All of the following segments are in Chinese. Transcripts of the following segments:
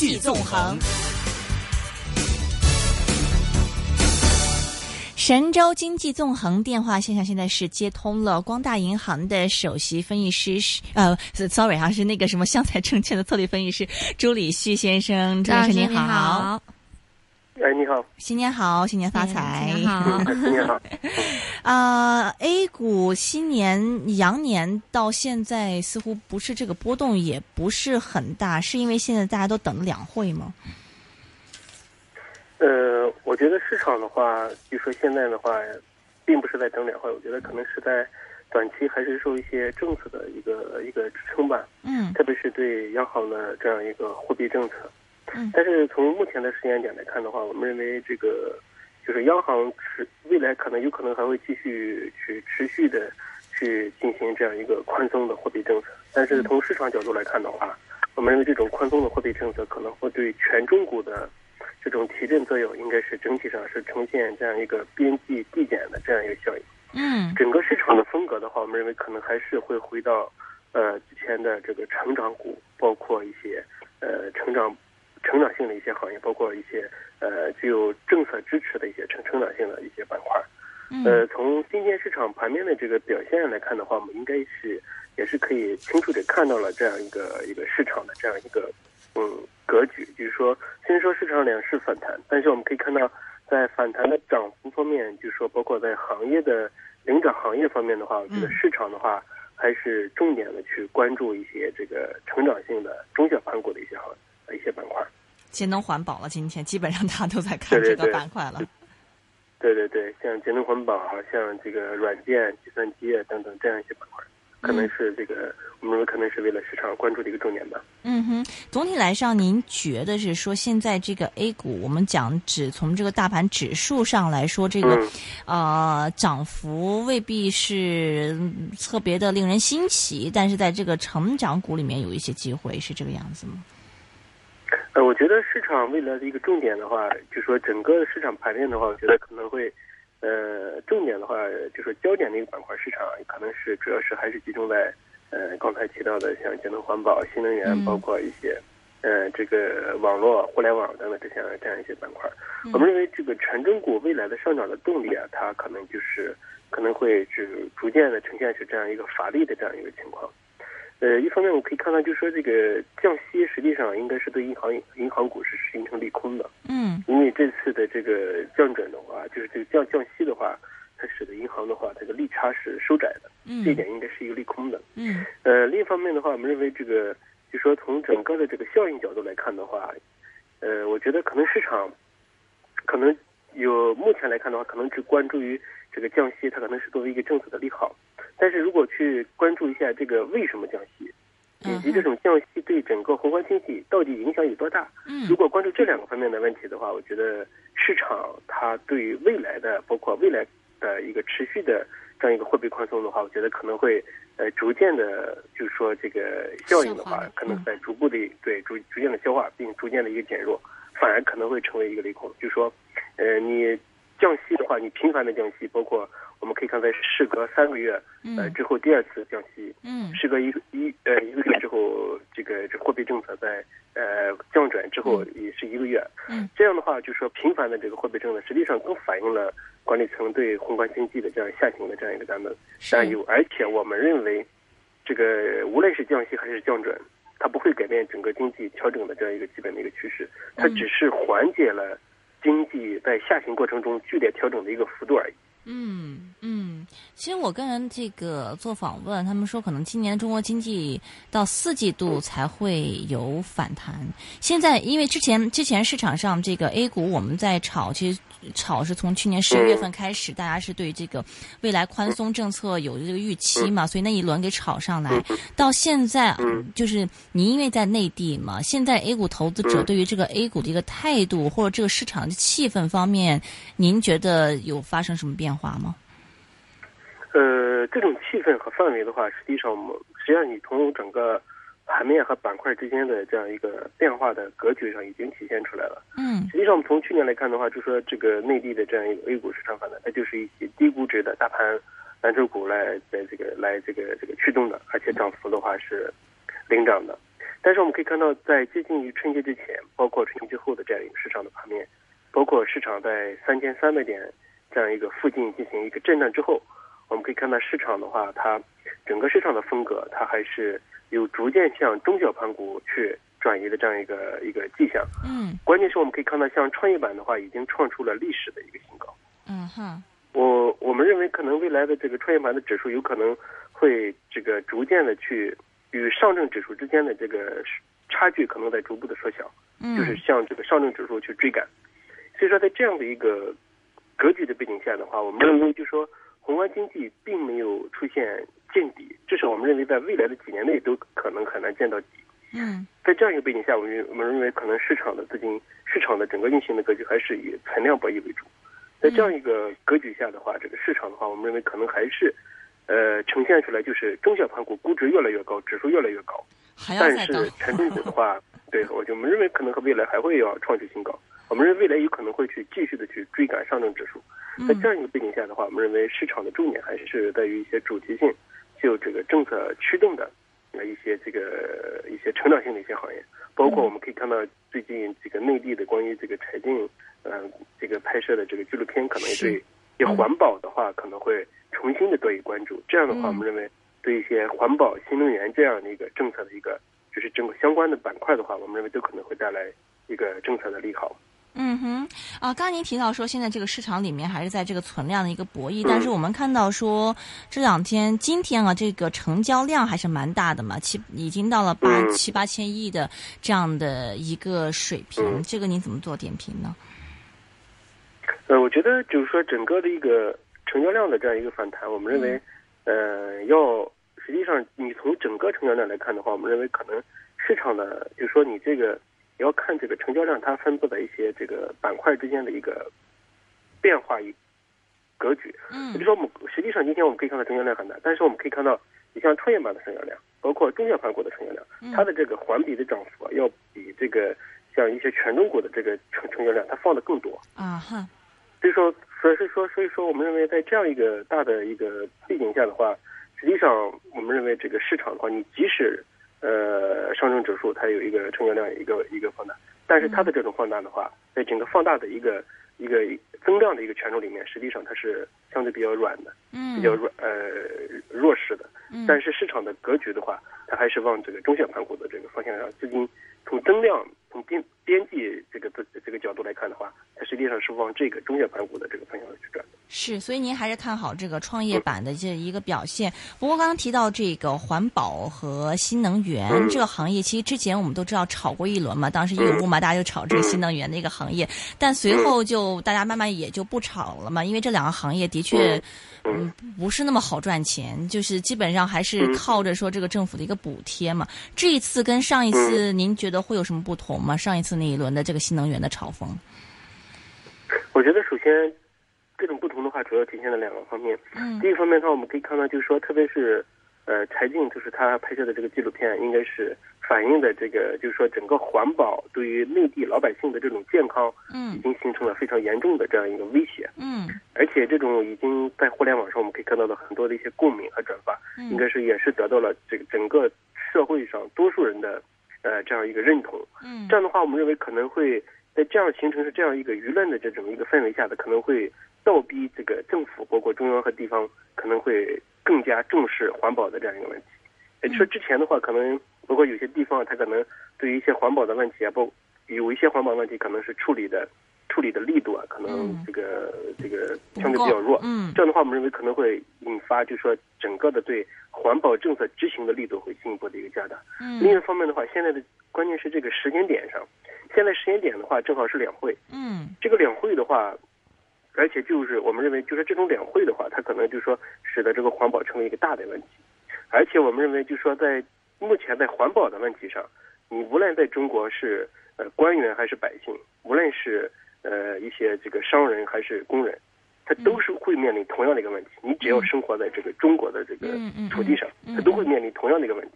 济纵横。神州经济纵横电话线上现在是接通了光大银行的首席分析师，是呃，sorry 哈，是那个什么湘财证券的策略分析师朱礼旭先生，朱老师您好。哎，你好，新年好，新年发财，新年好，新年好。啊，A 股新年羊年到现在似乎不是这个波动也不是很大，是因为现在大家都等两会吗？呃，我觉得市场的话，据说现在的话，并不是在等两会，我觉得可能是在短期还是受一些政策的一个一个支撑吧。嗯。特别是对央行的这样一个货币政策。嗯。但是从目前的时间点来看的话，我们认为这个就是央行持未来可能有可能还会继续去持续的去进行这样一个宽松的货币政策。但是从市场角度来看的话，我们认为这种宽松的货币政策可能会对全中国的。这种提振作用应该是整体上是呈现这样一个边际递减的这样一个效应。嗯，整个市场的风格的话，我们认为可能还是会回到呃之前的这个成长股，包括一些呃成长成长性的一些行业，包括一些呃具有政策支持的一些成成长性的一些板块。呃，从今天市场盘面的这个表现来看的话，我们应该是也是可以清楚的看到了这样一个一个市场的这样一个嗯。格局就是说，虽然说市场两市反弹，但是我们可以看到，在反弹的涨幅方面，就是说，包括在行业的领涨行业方面的话，我觉得市场的话还是重点的去关注一些这个成长性的中小盘股的一些行一些板块。节能环保了，今天基本上大家都在看这个板块了。对对对，像节能环保啊，像这个软件、计算机啊等等这样一些板块。可能是这个，我们可能是为了市场关注的一个重点吧。嗯哼，总体来上，您觉得是说现在这个 A 股，我们讲只从这个大盘指数上来说，这个呃涨幅未必是特别的令人新奇，但是在这个成长股里面有一些机会，是这个样子吗？呃，我觉得市场未来的一个重点的话，就说整个市场盘面的话，我觉得可能会。呃，重点的话，就说焦点的一个板块市场，可能是主要是还是集中在呃刚才提到的像节能环保、新能源，包括一些呃这个网络、互联网等等这些这样一些板块。我们认为这个权重股未来的上涨的动力啊，它可能就是可能会是逐渐的呈现出这样一个乏力的这样一个情况。呃，一方面我们可以看到，就是说这个降息实际上应该是对银行银行股是形成利空的。嗯，因为这次的这个降准的话，就是这个降降息的话，它使得银行的话，这个利差是收窄的。嗯，这一点应该是一个利空的。嗯，呃，另一方面的话，我们认为这个，就说从整个的这个效应角度来看的话，呃，我觉得可能市场可能有目前来看的话，可能只关注于这个降息，它可能是作为一个政策的利好。但是如果去关注一下这个为什么降息，以及这种降息对整个宏观经济到底影响有多大？嗯，如果关注这两个方面的问题的话，我觉得市场它对于未来的包括未来的一个持续的这样一个货币宽松的话，我觉得可能会呃逐渐的，就是说这个效应的话，可能在逐步的对逐逐渐的消化，并逐渐的一个减弱，反而可能会成为一个利空。就是说，呃，你降息的话，你频繁的降息，包括。我们可以看，在事隔三个月，呃之后第二次降息，嗯，事隔一一呃一个月之后，这个这货币政策在呃降准之后也是一个月，嗯，这样的话就说频繁的这个货币政策实际上更反映了管理层对宏观经济的这样下行的这样一个担担忧，而且我们认为，这个无论是降息还是降准，它不会改变整个经济调整的这样一个基本的一个趋势，它只是缓解了经济在下行过程中剧烈调整的一个幅度而已。嗯嗯，其实我跟人这个做访问，他们说可能今年中国经济到四季度才会有反弹。现在因为之前之前市场上这个 A 股我们在炒，其实炒是从去年十一月份开始，大家是对这个未来宽松政策有这个预期嘛，所以那一轮给炒上来。到现在就是你因为在内地嘛，现在 A 股投资者对于这个 A 股的一个态度或者这个市场的气氛方面，您觉得有发生什么变？变化吗？呃，这种气氛和氛围的话，实际上我们，实际上你从整个盘面和板块之间的这样一个变化的格局上已经体现出来了。嗯，实际上我们从去年来看的话，就说这个内地的这样一个 A 股市场反弹，它就是一些低估值的大盘蓝筹股来在这个来这个这个驱动的，而且涨幅的话是领涨的。但是我们可以看到，在接近于春节之前，包括春节之后的这样一个市场的盘面，包括市场在三千三百点这样一个附近进行一个震荡之后，我们可以看到市场的话，它整个市场的风格，它还是有逐渐向中小盘股去转移的这样一个一个迹象。嗯关键是我们可以看到，像创业板的话，已经创出了历史的一个新高。嗯哼我我们认为，可能未来的这个创业板的指数有可能会这个逐渐的去与上证指数之间的这个差距可能在逐步的缩小，嗯就是向这个上证指数去追赶。所以说，在这样的一个格局的背景下的话，我们认为就说宏观经济并没有出现见底，至少我们认为在未来的几年内都可能很难见到底。嗯在这样一个背景下，我们我们认为可能市场的资金、市场的整个运行的格局还是以存量博弈为主。在这样一个格局下的话，这个市场的话，我们认为可能还是，呃，呈现出来就是中小盘股估值越来越高，指数越来越高。但是权重股的话，对我就我们认为可能和未来还会要创出新高。我们认为未来有可能会去继续的去追赶上证指数。在这样一个背景下的话，我们认为市场的重点还是在于一些主题性、具有这个政策驱动的呃一些这个一些成长性的一些行业，包括我们可以看到最近这个内地的关于这个柴静呃这个拍摄的这个纪录片，可能也对对环保的话可能会重新的得以关注。这样的话，我们认为对一些环保、新能源这样的一个政策的一个就是整个相关的板块的话，我们认为都可能会带来一个政策的利好。嗯哼，啊，刚刚您提到说，现在这个市场里面还是在这个存量的一个博弈，但是我们看到说这两天，今天啊，这个成交量还是蛮大的嘛，七已经到了八嗯。七八千亿的这样的一个水平，嗯这个您怎么做点评呢？呃，我觉得就是说整个的一个成交量的这样一个反弹，我们认为，呃，要实际上你从整个成交量来看的话，我们认为可能市场的就是说你这个也要看这个成交量它分布的一些这个板块之间的一个变化与格局。嗯比如说，我们实际上今天我们可以看到成交量很大，但是我们可以看到，你像创业板的成交量，包括中小盘股的成交量，它的这个环比的涨幅啊要比这个像一些权重股的这个成成交量它放的更多。啊哈，所以说，所以说，所以说，我们认为在这样一个大的一个背景下的话，实际上我们认为这个市场的话，你即使呃上证指数它有一个成交量一个一个放大，但是它的这种放大的话，在整个放大的一个一个增量的一个权重里面，实际上它是相对比较软的，嗯。比较软呃弱势的。嗯。但是市场的格局的话，它还是往这个中小盘股的这个方向上，资金从增量、从边边际这个这这个角度来看的话，它实际上是往这个中小盘股的这个方向去转的。是，所以您还是看好这个创业板的这一个表现。不过刚刚提到这个环保和新能源嗯这个行业，其实之前我们都知道炒过一轮嘛，当时一有雾嘛，大家就炒这个新能源的一个行业，但随后就大家慢慢也就不炒了嘛，因为这两个行业的确。嗯，不是那么好赚钱，就是基本上还是靠着说这个政府的一个补贴嘛。这一次跟上一次，您觉得会有什么不同吗？上一次那一轮的这个新能源的炒风，我觉得首先这种不同的话，主要体现在两个方面。嗯。第一方面的话，我们可以看到，就是说，特别是呃柴静，就是他拍摄的这个纪录片，应该是反映的这个，就是说整个环保对于内地老百姓的这种健康，嗯。已嗯经形成了非常严重的这样一个威胁。嗯。而且这种已经在互联网上我们可以看到的很多的一些共鸣和转发，应该是也是得到了这个整个社会上多数人的呃这样一个认同。嗯这样的话，我们认为可能会在这样形成是这样一个舆论的这种一个氛围下的，可能会倒逼这个政府，包括中央和地方，可能会更加重视环保的这样一个问题。也就是说，之前的话，可能包括有些地方，它可能对于一些环保的问题啊，包有一些环保问题可能是处理的处理的力度啊，可能这个、这个相对比较弱。嗯。这样的话，我们认为可能会引发，就是说整个的对环保政策执行的力度会进一步的一个加大。嗯。另嗯一方面的话，现在的关键是这个时间点上，现在时间点的话正好是两会，嗯。这个两会的话，而且就是我们认为，就是这种两会的话，它可能就是说使得这个环保成为一个大的问题，而且我们认为，就是说在目前在环保的问题上，你无论在中国是呃官员还是百姓，无论是呃一些这个商人还是工人，他都是会面临同样的一个问题。你只要生活在这个中国的这个土地上，嗯他都会面临同样的一个问题。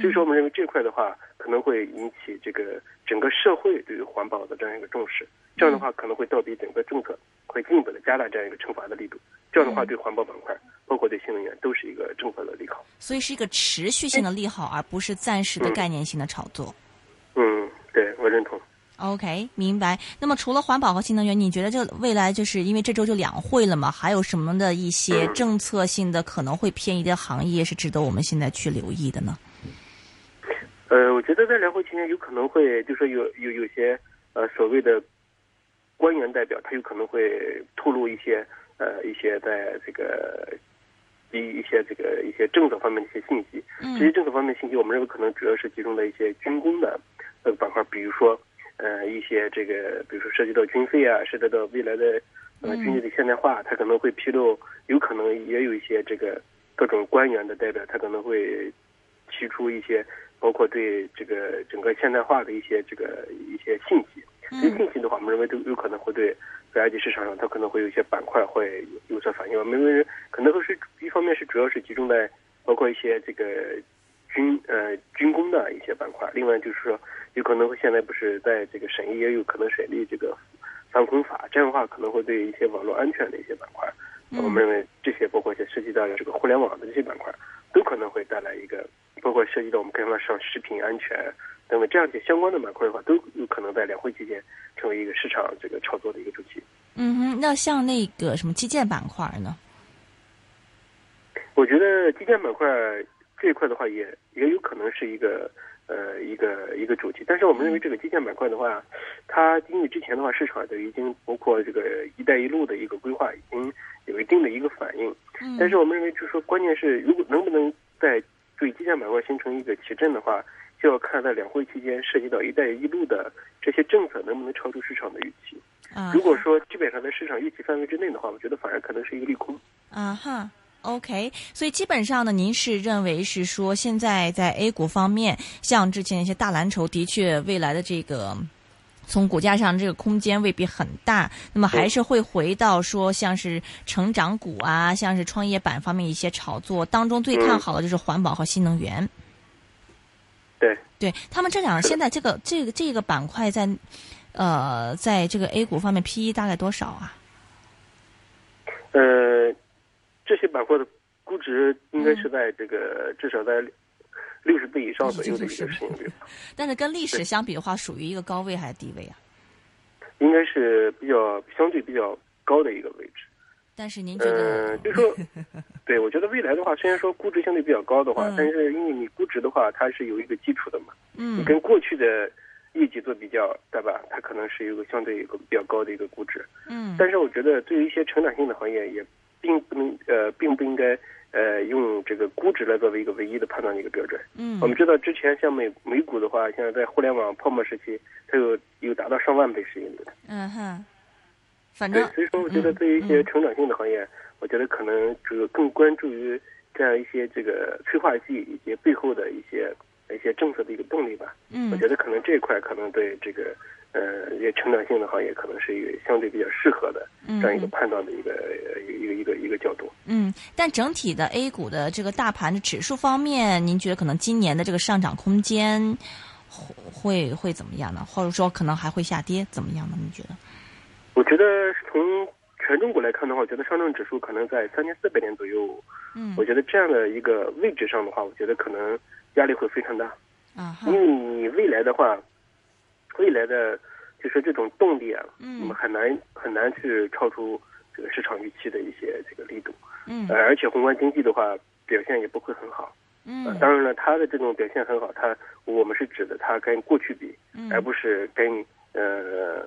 所以说，我们认为这块的话，可能会引起这个整个社会对于环保的这样一个重视。这样的话，可能会倒逼整个政策会进一步的加大这样一个惩罚的力度。这样的话，对环保板块，包包括对新能源都是一个政策的利好。所以是一个持续性的利好，而不是暂时的概念性的炒作。嗯，对我认同。OK，明白。那么除了环保和新能源，你觉得这未来就是因为这周就两会了嘛？还有什么的一些 政策性的可能会偏移的行业是值得我们现在去留意的呢？呃，我觉得在两会期间有可能会，就说有有有些呃所谓的官员代表，他有可能会透露一些呃一些在这个一一些这个一些政策方面的一些信息。这些政策方面信息，我们认为可能主要是集中在一些军工的呃板块，比如说。呃，一些这个，比如说涉及到军费啊，涉及到未来的呃军队的现代化，他可能会披露，有可能也有一些这个各种官员的代表，他可能会提出一些，包括对这个整个现代化的一些这个一些信息。这些信息的话，我们认为都有可能会对在二级市场上，它可能会有一些板块会有所反应。我们认为可能会是一方面是主要是集中在包括一些这个军呃军工的一些板块，另外就是说。有可能会现在不是在这个审议，也有可能审议这个反恐法，这样的话可能会对一些网络安全的一些板块，我们认为这些包括一些涉及到这个互联网的这些板块，都可能会带来一个，包括涉及到我们刚刚上食品安全等等这样一些相关的板块的话，都有可能在两会期间成为一个市场这个炒作的一个主题。嗯哼，那像那个什么基建板块呢？我觉得基建板块这一块的话，也也有可能是一个。呃，一个一个主题，但是我们认为这个基建板块的话，它因为之前的话市场都已经包括这个“一带一路”的一个规划，已经有一定的一个反应。嗯。但是我们认为，就是说，关键是如果能不能在对基建板块形成一个提振的话，就要看在两会期间涉及到“一带一路”的这些政策能不能超出市场的预期。啊。如果说基本上在市场预期范围之内的话，我觉得反而可能是一个利空。啊哈。OK，所以基本上呢，您是认为是说，现在在 A 股方面，像之前一些大蓝筹，的确未来的这个从股价上这个空间未必很大，那么还是会回到说，像是成长股啊，像是创业板方面一些炒作当中，最看好的就是环保和新能源。对，对他们这两现在这个这个这个板块在呃，在这个 A 股方面 PE 大概多少啊？呃。这些板块的估值应该是在这个至少在六十倍以上左右的一个市盈率，但是跟历史相比的话，属于一个高位还是低位啊？应该是比较相对比较高的一个位置。但是您觉得？嗯，就说，对我觉得未来的话，虽然说估值相对比较高的话，但是因为你估值的话，它是有一个基础的嘛。嗯。你跟过去的业绩做比较，对吧？它可能是有个相对一个比较高的一个估值。嗯。但是我觉得，对于一些成长性的行业也。并不能呃，并不应该呃用这个估值来作为一个唯一的判断的一个标准。嗯，我们知道之前像美美股的话，现在在互联网泡沫时期，它有有达到上万倍市盈率的。嗯哼，反正所以说，我觉得对于一些成长性的行业，我觉得可能这个更关注于这样一些这个催化剂以及背后的一些一些政策的一个动力吧。嗯，我觉得可能这一块可能对这个。呃，一些成长性的行业可能是一个相对比较适合的这样一个判断的一个一个一个一个角度。嗯，但整体的 A 股的这个大盘的指数方面，您觉得可能今年的这个上涨空间会会怎么样呢？或者说可能还会下跌怎么样呢？你觉得？我觉得从全中国来看的话，我觉得上证指数可能在三千四百点左右。嗯，我觉得这样的一个位置上的话，我觉得可能压力会非常大。啊，因为你未来的话。未来的，就是这种动力啊，嗯，很难很难去超出这个市场预期的一些这个力度，嗯，而且宏观经济的话表现也不会很好，嗯，当然了，它的这种表现很好，它我们是指的它跟过去比，嗯，而不是跟呃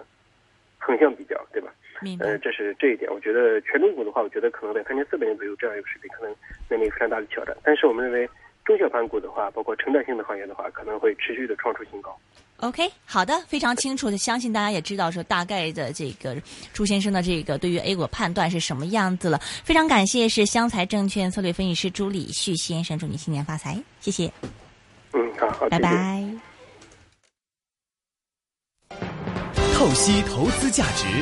横向比较，对吧？明白。呃，这是这一点，我觉得权重股的话，我觉得可能在三千四百年左右这样一个水平，可能面临非常大的挑战。但是我们认为。中小盘股的话，包括成长性的行业的话，可能会持续的创出新高。OK，好的，非常清楚的，相信大家也知道说大概的这个朱先生的这个对于 A 股判断是什么样子了。非常感谢是湘财证券策略分析师朱礼旭先生，祝你新年发财，谢谢。嗯，好，拜拜。透析投资价值。